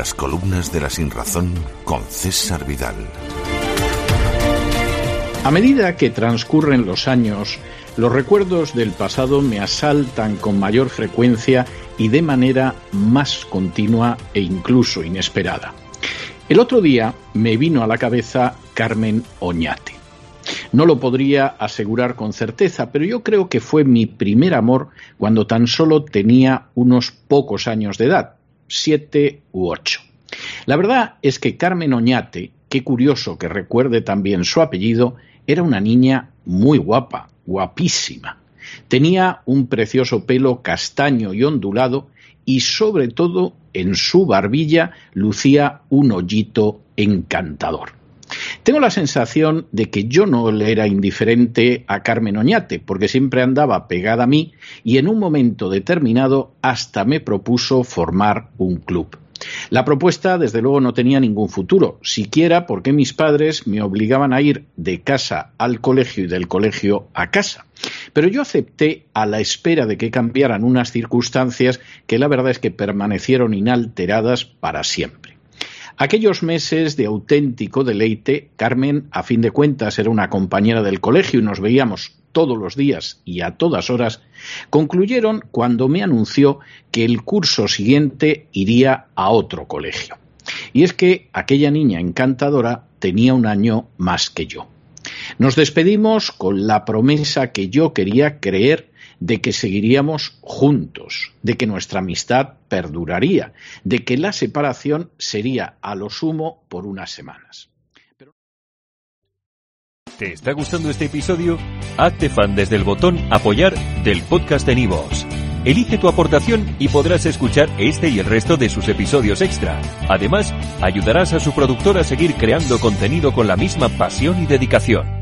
Crónicas de la Sinrazón con César Vidal. A medida que transcurren los años, los recuerdos del pasado me asaltan con mayor frecuencia y de manera más continua e incluso inesperada. El otro día me vino a la cabeza Carmen Oñate. No lo podría asegurar con certeza, pero yo creo que fue mi primer amor cuando tan solo tenía unos pocos años de edad, siete u ocho. La verdad es que Carmen Oñate, qué curioso que recuerde también su apellido, era una niña muy guapa, guapísima. Tenía un precioso pelo castaño y ondulado y sobre todo en su barbilla lucía un hoyito encantador. Tengo la sensación de que yo no le era indiferente a Carmen Oñate, porque siempre andaba pegada a mí y en un momento determinado hasta me propuso formar un club. La propuesta, desde luego, no tenía ningún futuro, siquiera porque mis padres me obligaban a ir de casa al colegio y del colegio a casa. Pero yo acepté a la espera de que cambiaran unas circunstancias que la verdad es que permanecieron inalteradas para siempre. Aquellos meses de auténtico deleite, Carmen, a fin de cuentas, era una compañera del colegio y nos veíamos todos los días y a todas horas, concluyeron cuando me anunció que el curso siguiente iría a otro colegio. Y es que aquella niña encantadora tenía un año más que yo. Nos despedimos con la promesa que yo quería creer de que seguiríamos juntos, de que nuestra amistad perduraría, de que la separación sería a lo sumo por unas semanas. ¿Te está gustando este episodio? Hazte fan desde el botón apoyar del podcast de Nivos. Elige tu aportación y podrás escuchar este y el resto de sus episodios extra. Además, ayudarás a su productor a seguir creando contenido con la misma pasión y dedicación.